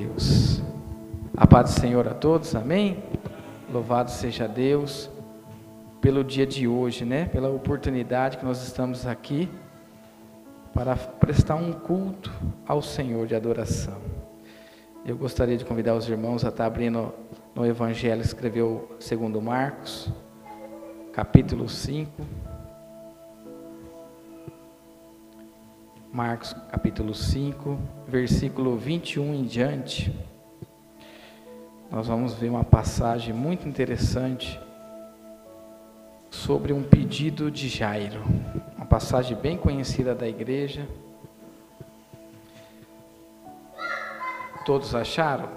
Deus. A paz do Senhor a todos, amém? Louvado seja Deus pelo dia de hoje, né? Pela oportunidade que nós estamos aqui para prestar um culto ao Senhor de adoração. Eu gostaria de convidar os irmãos a estar abrindo no Evangelho, escreveu segundo Marcos, capítulo 5. Marcos capítulo 5, versículo 21 em diante, nós vamos ver uma passagem muito interessante sobre um pedido de Jairo. Uma passagem bem conhecida da igreja. Todos acharam?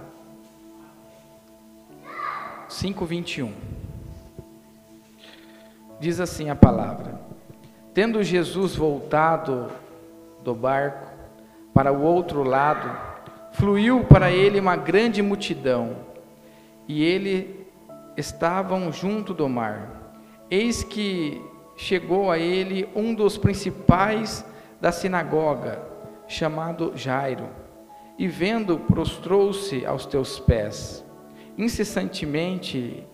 5:21. Diz assim a palavra: Tendo Jesus voltado do barco para o outro lado, fluiu para ele uma grande multidão, e ele estavam junto do mar. Eis que chegou a ele um dos principais da sinagoga, chamado Jairo, e vendo, prostrou-se aos teus pés. Incessantemente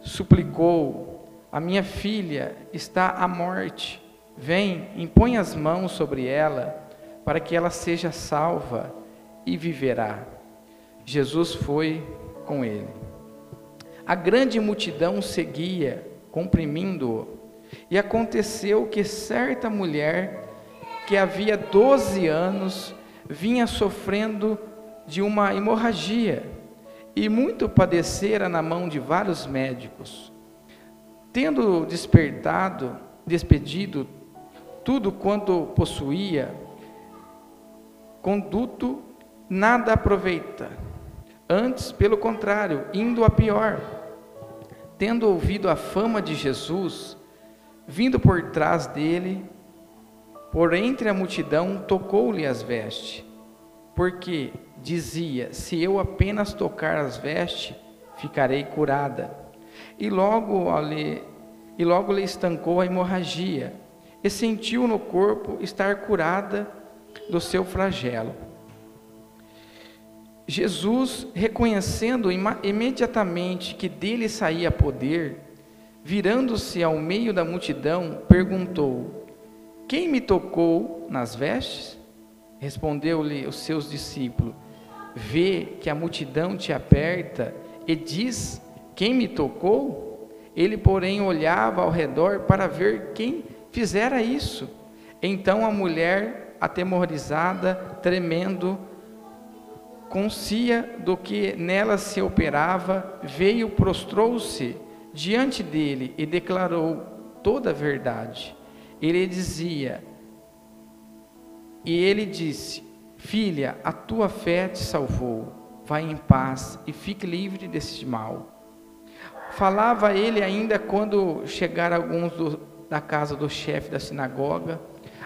suplicou: A minha filha está à morte. Vem, impõe as mãos sobre ela para que ela seja salva e viverá. Jesus foi com ele. A grande multidão seguia, comprimindo-o, e aconteceu que certa mulher, que havia 12 anos, vinha sofrendo de uma hemorragia e muito padecera na mão de vários médicos. Tendo despertado, despedido tudo quanto possuía, conduto nada aproveita. Antes, pelo contrário, indo a pior. Tendo ouvido a fama de Jesus, vindo por trás dele, por entre a multidão, tocou-lhe as vestes, porque dizia: Se eu apenas tocar as vestes, ficarei curada. E logo lhe, e logo lhe estancou a hemorragia, e sentiu no corpo estar curada do seu flagelo. Jesus, reconhecendo imediatamente que dele saía poder, virando-se ao meio da multidão, perguntou: Quem me tocou nas vestes? Respondeu-lhe os seus discípulos: Vê que a multidão te aperta e diz: Quem me tocou? Ele, porém, olhava ao redor para ver quem fizera isso. Então a mulher atemorizada, tremendo, concia do que nela se operava, veio, prostrou-se diante dele e declarou toda a verdade. Ele dizia, e ele disse: Filha, a tua fé te salvou, vai em paz e fique livre desse mal. Falava ele ainda quando chegaram alguns da casa do chefe da sinagoga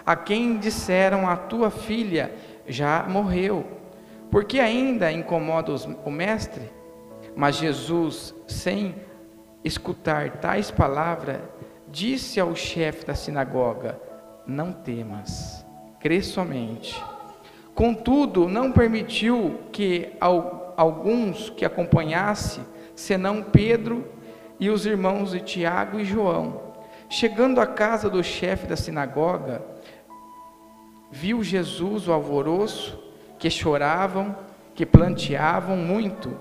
a quem disseram: A tua filha já morreu, porque ainda incomoda o mestre? Mas Jesus, sem escutar tais palavras, disse ao chefe da sinagoga: Não temas, crê somente. Contudo, não permitiu que alguns que acompanhasse, senão Pedro e os irmãos de Tiago e João. Chegando à casa do chefe da sinagoga, viu Jesus o alvoroço, que choravam, que planteavam muito.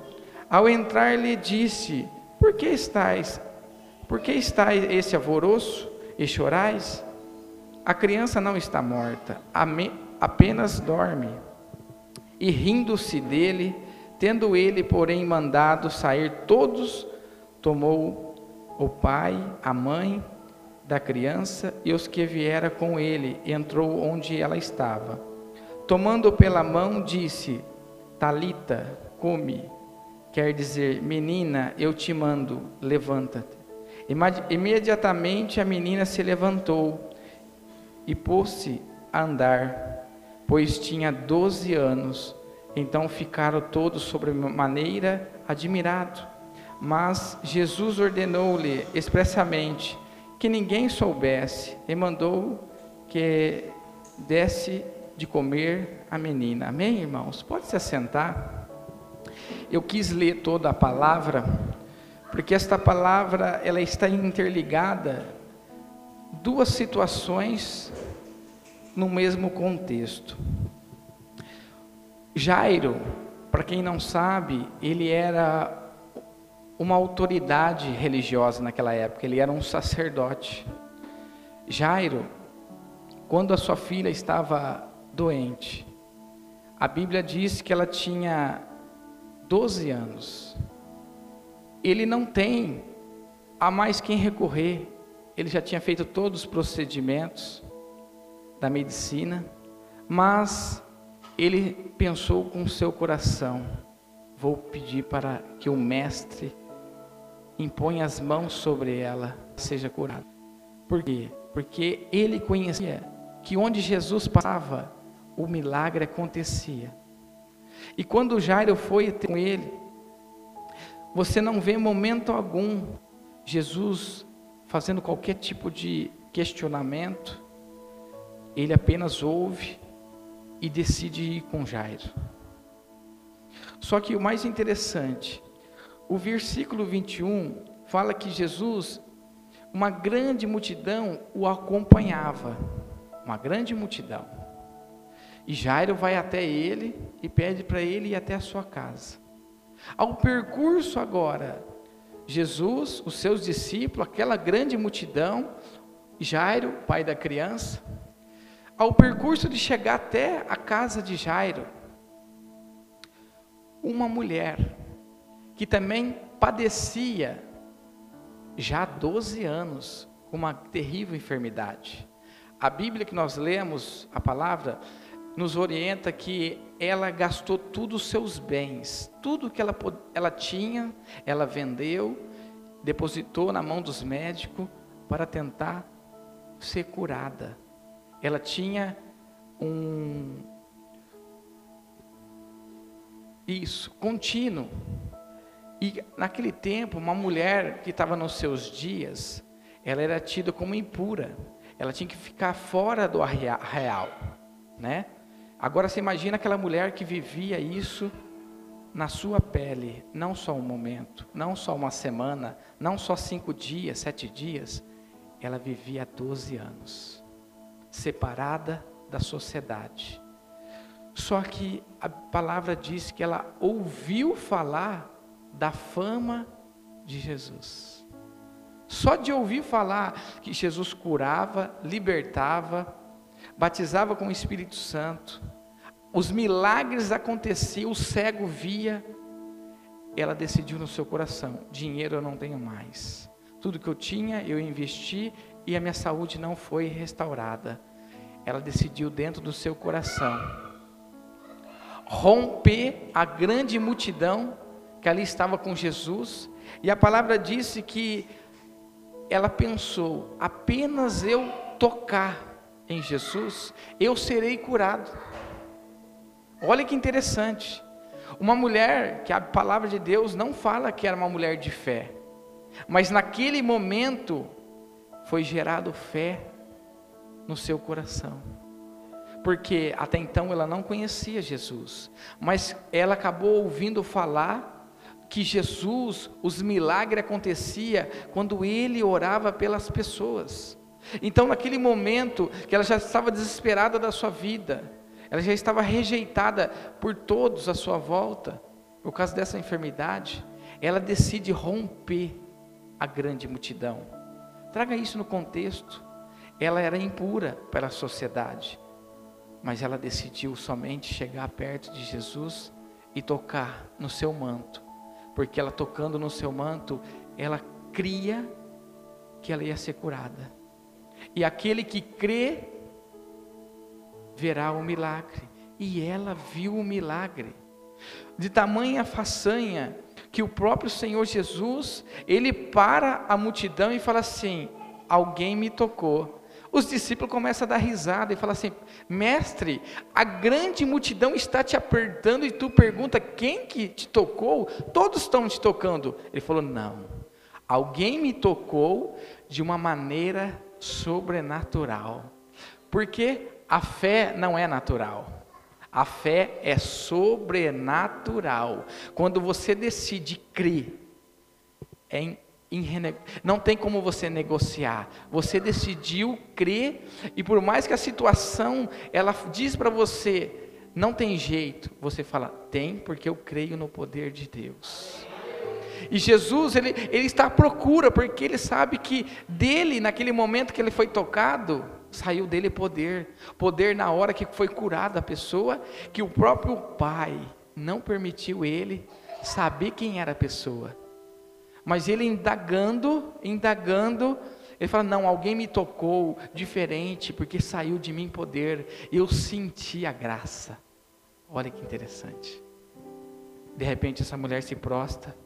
Ao entrar, lhe disse: Por que estáis? Por que está esse alvoroço e chorais? A criança não está morta, apenas dorme. E rindo-se dele, tendo ele, porém, mandado sair todos, tomou o pai, a mãe da criança e os que viera com ele, entrou onde ela estava. Tomando pela mão, disse: Talita, come. Quer dizer, menina, eu te mando, levanta-te. Imediatamente a menina se levantou e pôs-se a andar, pois tinha doze anos. Então ficaram todos sobremaneira admirados. Mas Jesus ordenou-lhe expressamente: que ninguém soubesse, e mandou que desse de comer a menina. Amém, irmãos? Pode se assentar. eu quis ler toda a palavra, porque esta palavra ela está interligada duas situações no mesmo contexto. Jairo, para quem não sabe, ele era uma autoridade religiosa naquela época, ele era um sacerdote. Jairo, quando a sua filha estava doente, a Bíblia diz que ela tinha 12 anos. Ele não tem a mais quem recorrer, ele já tinha feito todos os procedimentos da medicina, mas ele pensou com seu coração: vou pedir para que o mestre imponha as mãos sobre ela, seja curada. Por quê? Porque ele conhecia que onde Jesus passava, o milagre acontecia. E quando Jairo foi com ele, você não vê momento algum Jesus fazendo qualquer tipo de questionamento, ele apenas ouve e decide ir com Jairo. Só que o mais interessante, o versículo 21 fala que Jesus, uma grande multidão o acompanhava, uma grande multidão. E Jairo vai até ele e pede para ele ir até a sua casa. Ao percurso agora, Jesus, os seus discípulos, aquela grande multidão, Jairo, pai da criança, ao percurso de chegar até a casa de Jairo, uma mulher que também padecia já há 12 anos com uma terrível enfermidade. A Bíblia que nós lemos, a palavra, nos orienta que ela gastou todos os seus bens, tudo que ela, ela tinha, ela vendeu, depositou na mão dos médicos para tentar ser curada ela tinha um isso, contínuo. E naquele tempo, uma mulher que estava nos seus dias, ela era tida como impura. Ela tinha que ficar fora do real, né? Agora você imagina aquela mulher que vivia isso na sua pele, não só um momento, não só uma semana, não só cinco dias, sete dias, ela vivia 12 anos separada da sociedade. Só que a palavra diz que ela ouviu falar da fama de Jesus. Só de ouvir falar que Jesus curava, libertava, batizava com o Espírito Santo, os milagres aconteciam, o cego via, ela decidiu no seu coração: dinheiro eu não tenho mais. Tudo que eu tinha eu investi e a minha saúde não foi restaurada. Ela decidiu dentro do seu coração romper a grande multidão que ali estava com Jesus, e a palavra disse que ela pensou: apenas eu tocar em Jesus, eu serei curado. Olha que interessante. Uma mulher que a palavra de Deus não fala que era uma mulher de fé, mas naquele momento foi gerado fé no seu coração. Porque até então ela não conhecia Jesus, mas ela acabou ouvindo falar que Jesus, os milagres acontecia quando ele orava pelas pessoas. Então, naquele momento que ela já estava desesperada da sua vida, ela já estava rejeitada por todos à sua volta, por causa dessa enfermidade, ela decide romper a grande multidão. Traga isso no contexto. Ela era impura pela sociedade, mas ela decidiu somente chegar perto de Jesus e tocar no seu manto, porque ela tocando no seu manto, ela cria que ela ia ser curada. E aquele que crê verá o milagre. E ela viu o milagre. De tamanha façanha que o próprio Senhor Jesus, ele para a multidão e fala assim: alguém me tocou. Os discípulos começam a dar risada e falam assim: Mestre, a grande multidão está te apertando e tu pergunta quem que te tocou? Todos estão te tocando. Ele falou: Não, alguém me tocou de uma maneira sobrenatural, porque a fé não é natural. A fé é sobrenatural. Quando você decide crer, é não tem como você negociar. Você decidiu crer e por mais que a situação ela diz para você não tem jeito, você fala tem porque eu creio no poder de Deus. E Jesus ele, ele está à procura porque ele sabe que dele naquele momento que ele foi tocado saiu dele poder, poder na hora que foi curada a pessoa, que o próprio Pai não permitiu ele saber quem era a pessoa. Mas ele indagando, indagando, ele fala: Não, alguém me tocou diferente, porque saiu de mim poder, eu senti a graça. Olha que interessante. De repente, essa mulher se prosta,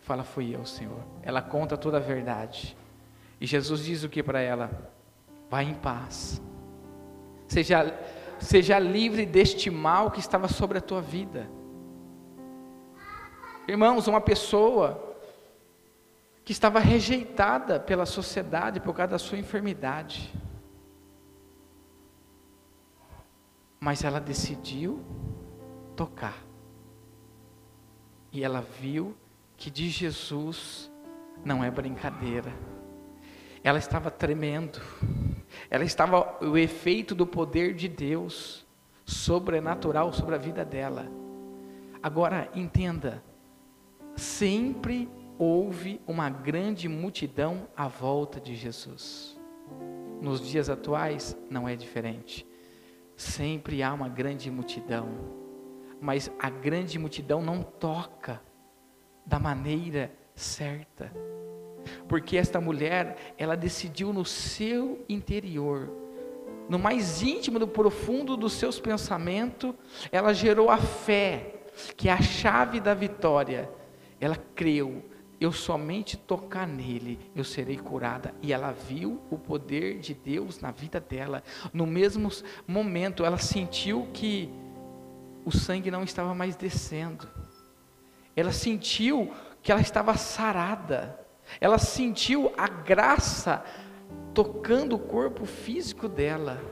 fala: Fui eu, Senhor. Ela conta toda a verdade. E Jesus diz o que para ela? Vá em paz. Seja, seja livre deste mal que estava sobre a tua vida. Irmãos, uma pessoa que estava rejeitada pela sociedade por causa da sua enfermidade. Mas ela decidiu tocar. E ela viu que de Jesus não é brincadeira. Ela estava tremendo. Ela estava o efeito do poder de Deus sobrenatural sobre a vida dela. Agora entenda, sempre houve uma grande multidão à volta de Jesus. Nos dias atuais não é diferente. Sempre há uma grande multidão, mas a grande multidão não toca da maneira certa. Porque esta mulher, ela decidiu no seu interior, no mais íntimo, no profundo dos seus pensamentos, ela gerou a fé, que é a chave da vitória. Ela creu, eu somente tocar nele, eu serei curada. E ela viu o poder de Deus na vida dela. No mesmo momento, ela sentiu que o sangue não estava mais descendo. Ela sentiu que ela estava sarada. Ela sentiu a graça tocando o corpo físico dela.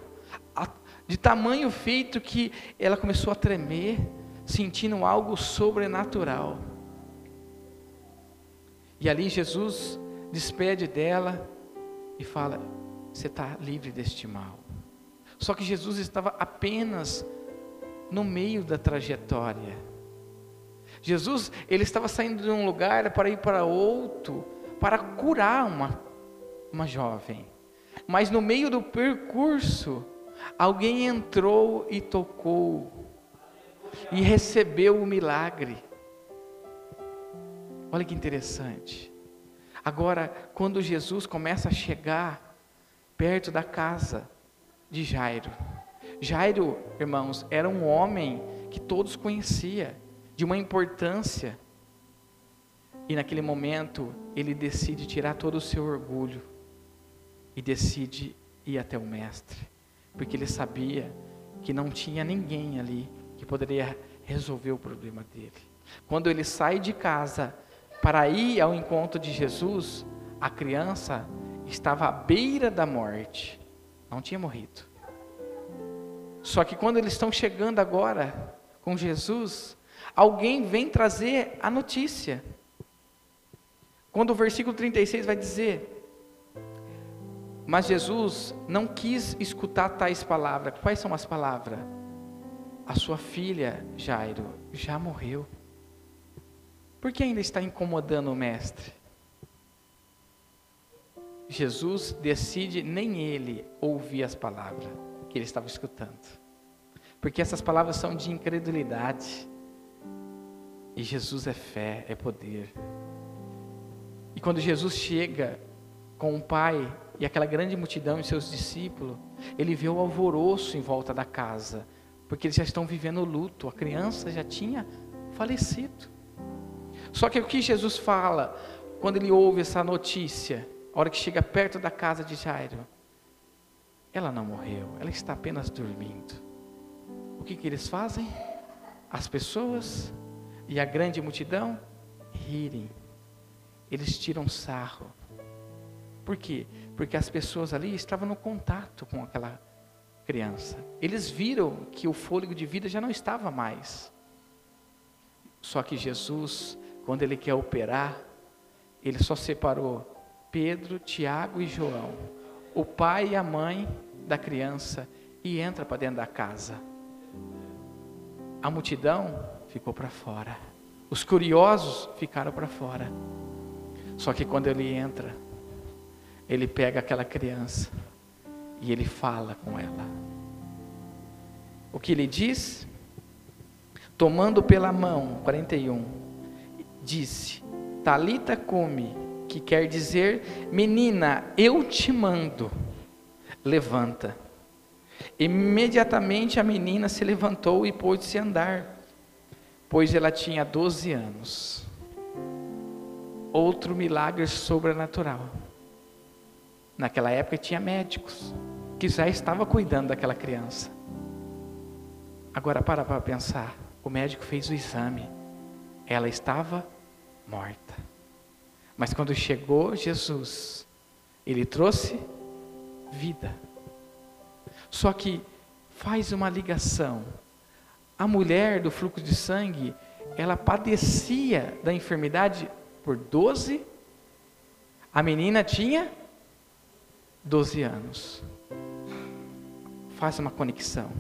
De tamanho feito que ela começou a tremer, sentindo algo sobrenatural. E ali Jesus despede dela e fala: Você está livre deste mal. Só que Jesus estava apenas no meio da trajetória. Jesus, ele estava saindo de um lugar para ir para outro, para curar uma, uma jovem. Mas no meio do percurso, alguém entrou e tocou, e recebeu o milagre. Olha que interessante. Agora, quando Jesus começa a chegar perto da casa de Jairo, Jairo, irmãos, era um homem que todos conheciam, de uma importância. E naquele momento, ele decide tirar todo o seu orgulho e decide ir até o mestre, porque ele sabia que não tinha ninguém ali que poderia resolver o problema dele. Quando ele sai de casa, para ir ao encontro de Jesus, a criança estava à beira da morte, não tinha morrido. Só que quando eles estão chegando agora com Jesus, alguém vem trazer a notícia. Quando o versículo 36 vai dizer: Mas Jesus não quis escutar tais palavras. Quais são as palavras? A sua filha, Jairo, já morreu. Por que ainda está incomodando o mestre? Jesus decide nem ele ouvir as palavras que ele estava escutando. Porque essas palavras são de incredulidade. E Jesus é fé, é poder. E quando Jesus chega com o Pai e aquela grande multidão e seus discípulos, ele vê o alvoroço em volta da casa, porque eles já estão vivendo o luto, a criança já tinha falecido. Só que o que Jesus fala quando ele ouve essa notícia, a hora que chega perto da casa de Jairo? Ela não morreu, ela está apenas dormindo. O que, que eles fazem? As pessoas e a grande multidão rirem. Eles tiram sarro. Por quê? Porque as pessoas ali estavam no contato com aquela criança. Eles viram que o fôlego de vida já não estava mais. Só que Jesus, quando ele quer operar, ele só separou Pedro, Tiago e João, o pai e a mãe da criança, e entra para dentro da casa. A multidão ficou para fora. Os curiosos ficaram para fora. Só que quando ele entra, ele pega aquela criança e ele fala com ela. O que ele diz? Tomando pela mão, 41, disse: Talita come, que quer dizer, menina, eu te mando, levanta. Imediatamente a menina se levantou e pôde-se andar, pois ela tinha 12 anos. Outro milagre sobrenatural. Naquela época tinha médicos que já estavam cuidando daquela criança. Agora para para pensar, o médico fez o exame, ela estava morta. Mas quando chegou Jesus, ele trouxe vida. Só que faz uma ligação. A mulher do fluxo de sangue, ela padecia da enfermidade por 12. A menina tinha 12 anos. Faz uma conexão.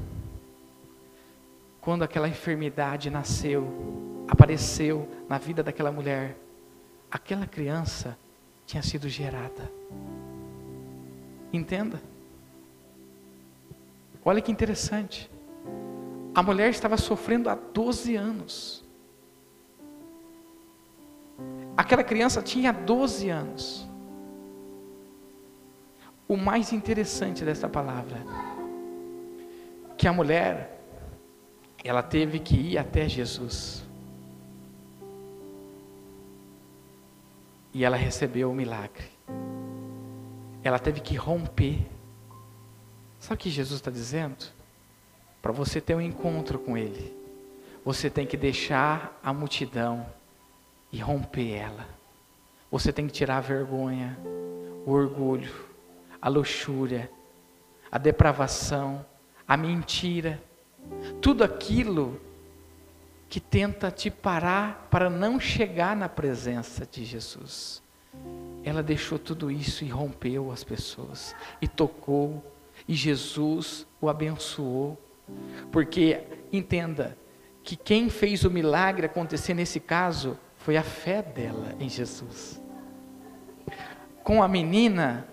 Quando aquela enfermidade nasceu, apareceu na vida daquela mulher, aquela criança tinha sido gerada. Entenda. Olha que interessante. A mulher estava sofrendo há 12 anos. Aquela criança tinha 12 anos. O mais interessante dessa palavra, que a mulher, ela teve que ir até Jesus. E ela recebeu o milagre. Ela teve que romper. Sabe o que Jesus está dizendo? Para você ter um encontro com Ele, você tem que deixar a multidão e romper ela. Você tem que tirar a vergonha, o orgulho, a luxúria, a depravação, a mentira, tudo aquilo que tenta te parar para não chegar na presença de Jesus. Ela deixou tudo isso e rompeu as pessoas, e tocou, e Jesus o abençoou. Porque, entenda, que quem fez o milagre acontecer nesse caso foi a fé dela em Jesus. Com a menina,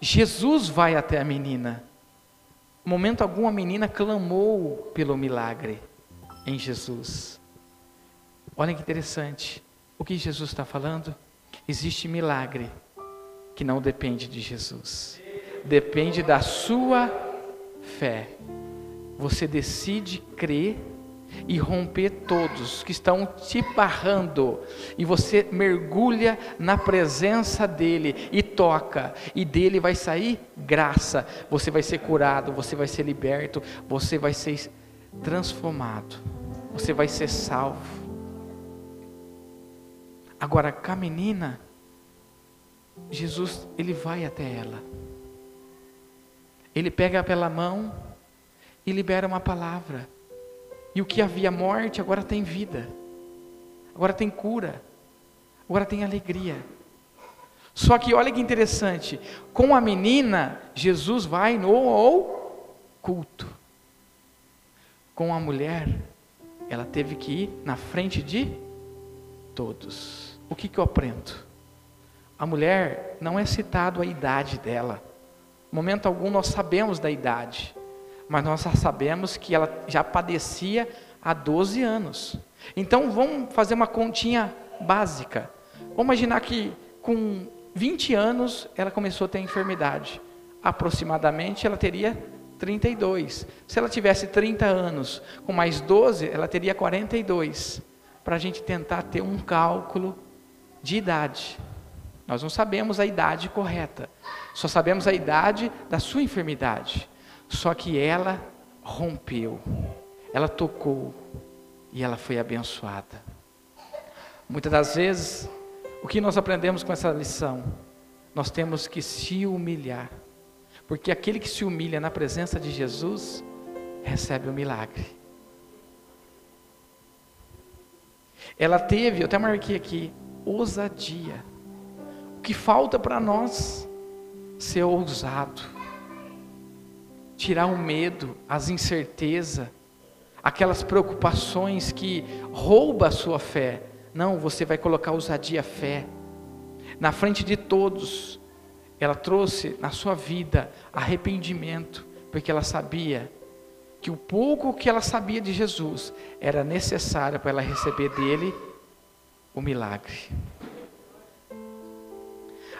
Jesus vai até a menina. Momento algum a menina clamou pelo milagre em Jesus. Olha que interessante. O que Jesus está falando? Existe milagre que não depende de Jesus, depende da sua fé. Você decide crer e romper todos que estão te barrando, e você mergulha na presença dEle e toca, e dele vai sair graça. Você vai ser curado, você vai ser liberto, você vai ser transformado, você vai ser salvo. Agora, com a menina, Jesus, ele vai até ela, ele pega pela mão e libera uma palavra. E o que havia morte agora tem vida, agora tem cura, agora tem alegria. Só que olha que interessante, com a menina, Jesus vai no culto. Com a mulher, ela teve que ir na frente de todos. O que, que eu aprendo? A mulher não é citado a idade dela. Momento algum nós sabemos da idade mas nós sabemos que ela já padecia há 12 anos. Então vamos fazer uma continha básica. Vamos imaginar que com 20 anos ela começou a ter enfermidade. Aproximadamente ela teria 32. Se ela tivesse 30 anos, com mais 12, ela teria 42. Para a gente tentar ter um cálculo de idade. Nós não sabemos a idade correta, só sabemos a idade da sua enfermidade. Só que ela rompeu, ela tocou e ela foi abençoada. Muitas das vezes, o que nós aprendemos com essa lição? Nós temos que se humilhar. Porque aquele que se humilha na presença de Jesus recebe o milagre. Ela teve, eu até marquei aqui, ousadia. O que falta para nós? Ser ousado. Tirar o medo, as incertezas, aquelas preocupações que rouba a sua fé. Não, você vai colocar ousadia fé. Na frente de todos, ela trouxe na sua vida arrependimento, porque ela sabia que o pouco que ela sabia de Jesus era necessário para ela receber dele o milagre.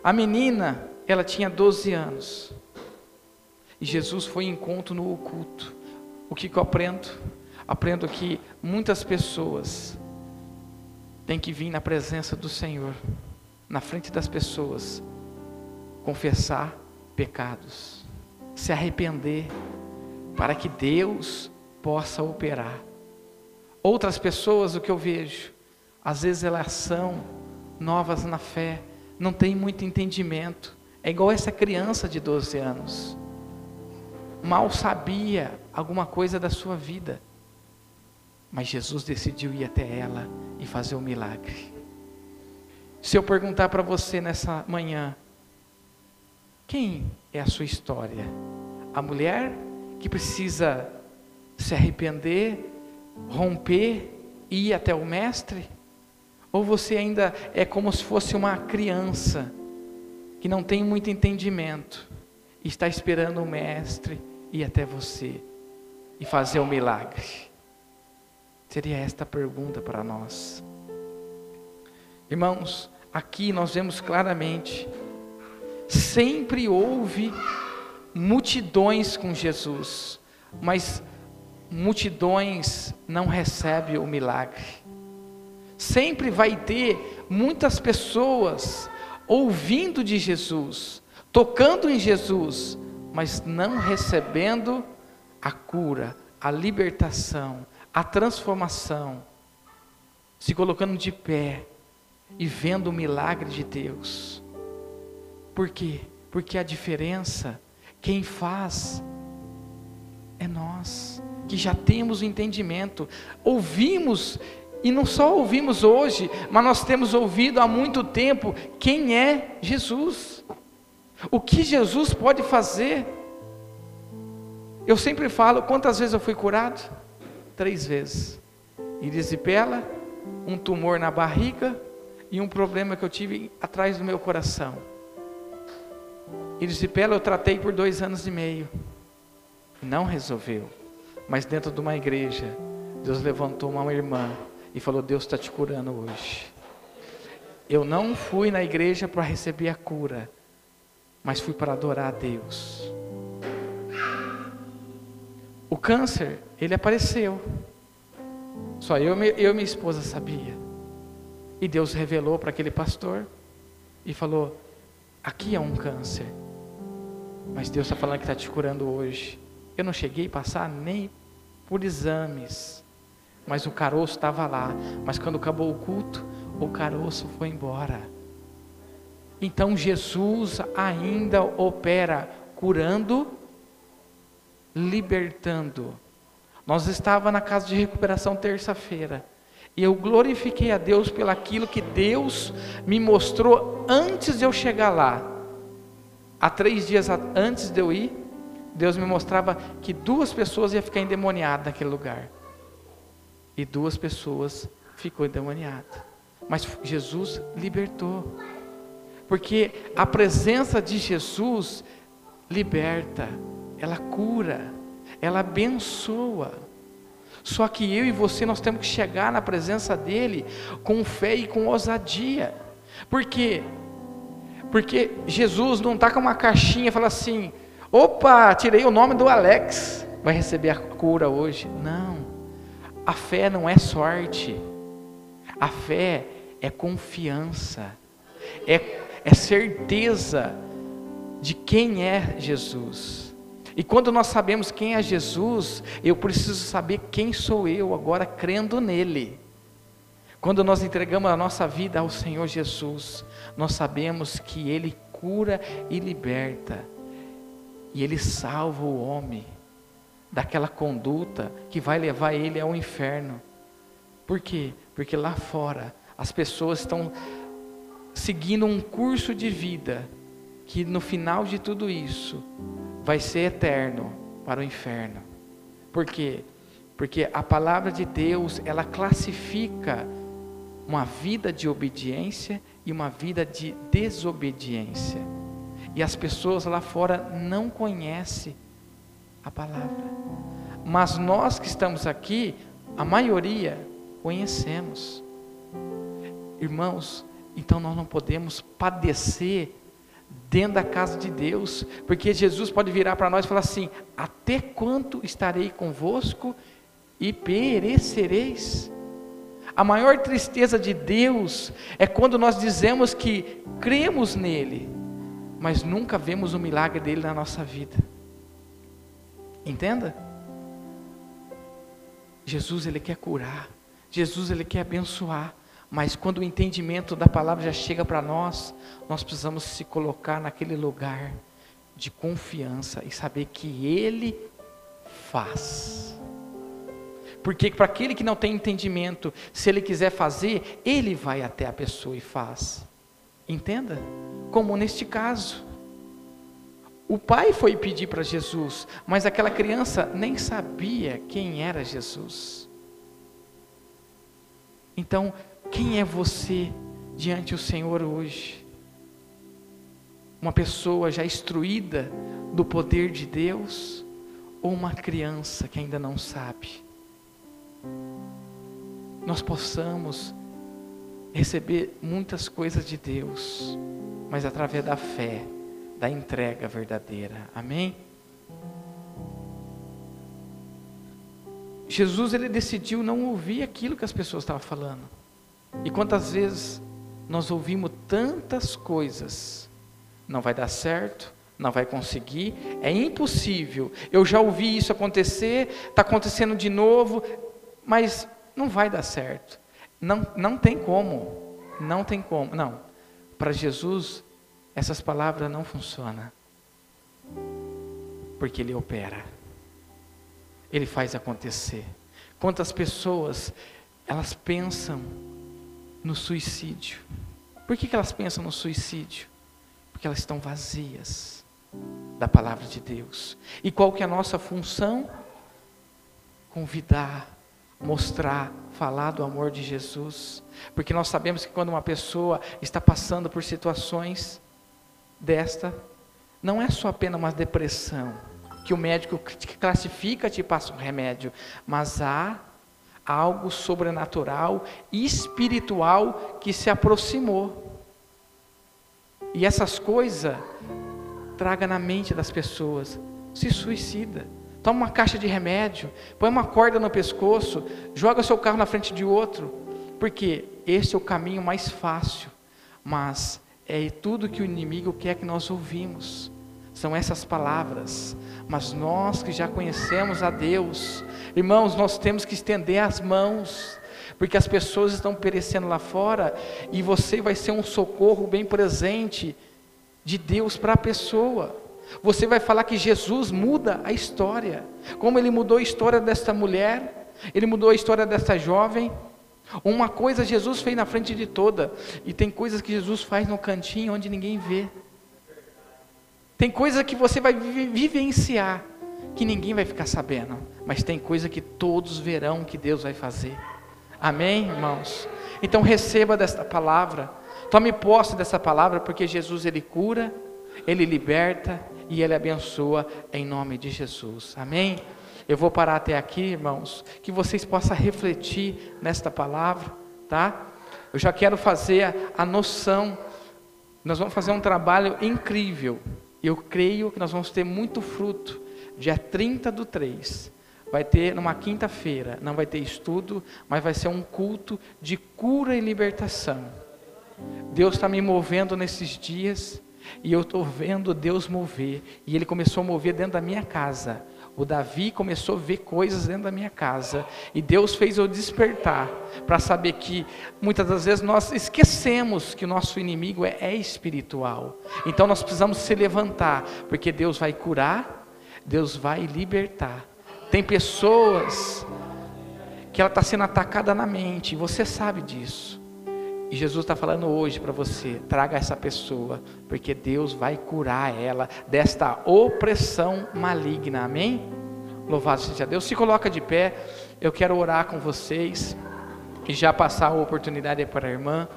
A menina, ela tinha 12 anos. E Jesus foi em encontro no oculto. O que, que eu aprendo? Aprendo que muitas pessoas têm que vir na presença do Senhor, na frente das pessoas, confessar pecados, se arrepender, para que Deus possa operar. Outras pessoas, o que eu vejo, às vezes elas são novas na fé, não têm muito entendimento, é igual essa criança de 12 anos, mal sabia alguma coisa da sua vida, mas Jesus decidiu ir até ela e fazer o um milagre. Se eu perguntar para você nessa manhã, quem é a sua história? A mulher que precisa se arrepender, romper e ir até o mestre? Ou você ainda é como se fosse uma criança que não tem muito entendimento e está esperando o mestre ir até você e fazer o um milagre? Seria esta a pergunta para nós. Irmãos, aqui nós vemos claramente Sempre houve multidões com Jesus, mas multidões não recebem o milagre. Sempre vai ter muitas pessoas ouvindo de Jesus, tocando em Jesus, mas não recebendo a cura, a libertação, a transformação, se colocando de pé e vendo o milagre de Deus. Por quê? Porque a diferença, quem faz, é nós, que já temos o entendimento, ouvimos, e não só ouvimos hoje, mas nós temos ouvido há muito tempo quem é Jesus, o que Jesus pode fazer. Eu sempre falo, quantas vezes eu fui curado? Três vezes. Erisipela, um tumor na barriga e um problema que eu tive atrás do meu coração. Erisipela eu tratei por dois anos e meio. Não resolveu. Mas dentro de uma igreja, Deus levantou uma irmã e falou: Deus está te curando hoje. Eu não fui na igreja para receber a cura, mas fui para adorar a Deus. O câncer, ele apareceu. Só eu, eu e minha esposa sabia. E Deus revelou para aquele pastor e falou: aqui é um câncer. Mas Deus está falando que está te curando hoje. Eu não cheguei a passar nem por exames, mas o caroço estava lá. Mas quando acabou o culto, o caroço foi embora. Então Jesus ainda opera curando, libertando. Nós estava na casa de recuperação terça-feira. E eu glorifiquei a Deus pelo aquilo que Deus me mostrou antes de eu chegar lá. Há três dias antes de eu ir, Deus me mostrava que duas pessoas iam ficar endemoniadas naquele lugar. E duas pessoas ficou endemoniada. Mas Jesus libertou. Porque a presença de Jesus liberta, ela cura, ela abençoa. Só que eu e você nós temos que chegar na presença dele com fé e com ousadia. Porque porque Jesus não está com uma caixinha e fala assim: opa, tirei o nome do Alex, vai receber a cura hoje. Não, a fé não é sorte, a fé é confiança, é, é certeza de quem é Jesus. E quando nós sabemos quem é Jesus, eu preciso saber quem sou eu agora crendo nele. Quando nós entregamos a nossa vida ao Senhor Jesus, nós sabemos que Ele cura e liberta. E ele salva o homem daquela conduta que vai levar ele ao inferno. Por quê? Porque lá fora as pessoas estão seguindo um curso de vida que no final de tudo isso vai ser eterno para o inferno. Por quê? Porque a palavra de Deus, ela classifica uma vida de obediência e uma vida de desobediência. E as pessoas lá fora não conhecem a palavra. Mas nós que estamos aqui, a maioria conhecemos. Irmãos, então nós não podemos padecer dentro da casa de Deus, porque Jesus pode virar para nós e falar assim: Até quanto estarei convosco e perecereis? A maior tristeza de Deus é quando nós dizemos que cremos nele, mas nunca vemos o milagre dele na nossa vida. Entenda? Jesus ele quer curar, Jesus ele quer abençoar, mas quando o entendimento da palavra já chega para nós, nós precisamos se colocar naquele lugar de confiança e saber que Ele faz. Porque para aquele que não tem entendimento, se ele quiser fazer, ele vai até a pessoa e faz. Entenda? Como neste caso. O pai foi pedir para Jesus, mas aquela criança nem sabia quem era Jesus. Então, quem é você diante do Senhor hoje? Uma pessoa já instruída do poder de Deus ou uma criança que ainda não sabe? Nós possamos receber muitas coisas de Deus, mas através da fé, da entrega verdadeira. Amém? Jesus ele decidiu não ouvir aquilo que as pessoas estavam falando. E quantas vezes nós ouvimos tantas coisas, não vai dar certo, não vai conseguir, é impossível. Eu já ouvi isso acontecer, está acontecendo de novo, mas não vai dar certo. Não, não tem como, não tem como, não. Para Jesus, essas palavras não funcionam, porque Ele opera, Ele faz acontecer. Quantas pessoas elas pensam no suicídio. Por que, que elas pensam no suicídio? Porque elas estão vazias da palavra de Deus. E qual que é a nossa função? Convidar, mostrar, falar do amor de Jesus. Porque nós sabemos que quando uma pessoa está passando por situações desta, não é só apenas uma depressão, que o médico classifica e passa um remédio, mas há algo sobrenatural e espiritual que se aproximou. E essas coisas traga na mente das pessoas, se suicida. Toma uma caixa de remédio, põe uma corda no pescoço, joga seu carro na frente de outro, porque esse é o caminho mais fácil, mas é tudo que o inimigo quer que nós ouvimos. São essas palavras, mas nós que já conhecemos a Deus, Irmãos, nós temos que estender as mãos, porque as pessoas estão perecendo lá fora e você vai ser um socorro bem presente de Deus para a pessoa. Você vai falar que Jesus muda a história, como ele mudou a história desta mulher, ele mudou a história dessa jovem. Uma coisa Jesus fez na frente de toda, e tem coisas que Jesus faz no cantinho onde ninguém vê. Tem coisas que você vai vivenciar que ninguém vai ficar sabendo, mas tem coisa que todos verão que Deus vai fazer. Amém, irmãos? Então receba desta palavra, tome posse dessa palavra, porque Jesus ele cura, ele liberta e ele abençoa em nome de Jesus. Amém? Eu vou parar até aqui, irmãos, que vocês possam refletir nesta palavra, tá? Eu já quero fazer a, noção. Nós vamos fazer um trabalho incrível. Eu creio que nós vamos ter muito fruto dia 30 do 3, vai ter numa quinta-feira, não vai ter estudo, mas vai ser um culto de cura e libertação. Deus está me movendo nesses dias e eu estou vendo Deus mover. E Ele começou a mover dentro da minha casa O Davi começou a ver coisas dentro da minha casa e Deus fez eu despertar para saber que muitas das vezes nós esquecemos que o nosso inimigo é, é espiritual. Então nós precisamos se levantar, porque Deus vai curar, Deus vai libertar. Tem pessoas que ela está sendo atacada na mente, você sabe disso. E Jesus está falando hoje para você: traga essa pessoa, porque Deus vai curar ela desta opressão maligna, amém? Louvado seja Deus. Se coloca de pé, eu quero orar com vocês e já passar a oportunidade para a irmã.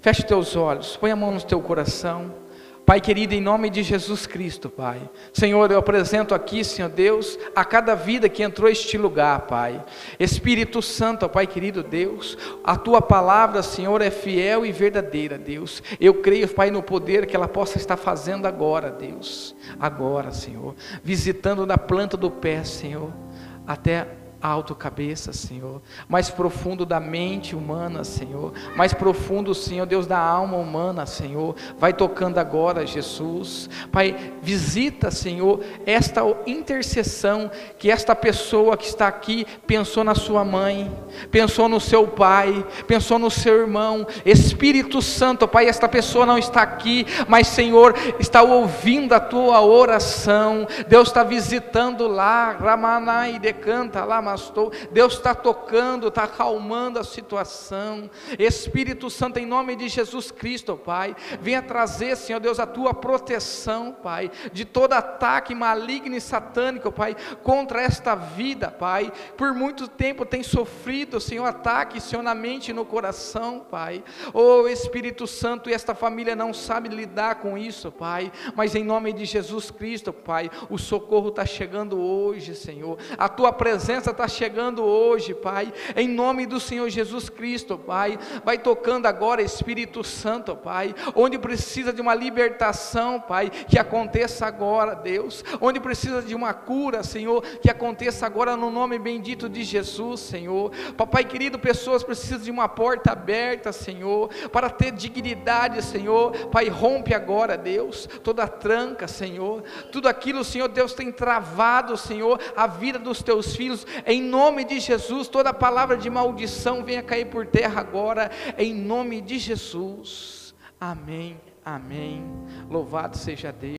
Feche teus olhos, põe a mão no teu coração. Pai querido, em nome de Jesus Cristo, Pai. Senhor, eu apresento aqui, Senhor Deus, a cada vida que entrou este lugar, Pai. Espírito Santo, Pai querido Deus, a tua palavra, Senhor, é fiel e verdadeira, Deus. Eu creio, Pai, no poder que ela possa estar fazendo agora, Deus. Agora, Senhor. Visitando da planta do pé, Senhor, até alto cabeça, Senhor, mais profundo da mente humana, Senhor, mais profundo, Senhor, Deus da alma humana, Senhor, vai tocando agora, Jesus, Pai, visita, Senhor, esta intercessão que esta pessoa que está aqui pensou na sua mãe, pensou no seu pai, pensou no seu irmão, Espírito Santo, Pai, esta pessoa não está aqui, mas Senhor, está ouvindo a tua oração, Deus está visitando lá, Ramanai decanta lá, Deus está tocando, está acalmando a situação. Espírito Santo, em nome de Jesus Cristo, Pai, venha trazer, Senhor Deus, a tua proteção, Pai, de todo ataque maligno e satânico, Pai, contra esta vida, Pai. Por muito tempo tem sofrido, Senhor, ataque, Senhor, na mente e no coração, Pai. Oh Espírito Santo, e esta família não sabe lidar com isso, Pai, mas em nome de Jesus Cristo, Pai, o socorro está chegando hoje, Senhor. A tua presença está chegando hoje, Pai, em nome do Senhor Jesus Cristo, Pai. Vai tocando agora, Espírito Santo, Pai, onde precisa de uma libertação, Pai, que aconteça agora, Deus. Onde precisa de uma cura, Senhor, que aconteça agora no nome bendito de Jesus, Senhor. Papai querido, pessoas precisam de uma porta aberta, Senhor, para ter dignidade, Senhor. Pai, rompe agora, Deus, toda tranca, Senhor. Tudo aquilo, Senhor, Deus tem travado, Senhor, a vida dos teus filhos em nome de Jesus, toda palavra de maldição venha cair por terra agora, em nome de Jesus. Amém, amém. Louvado seja Deus.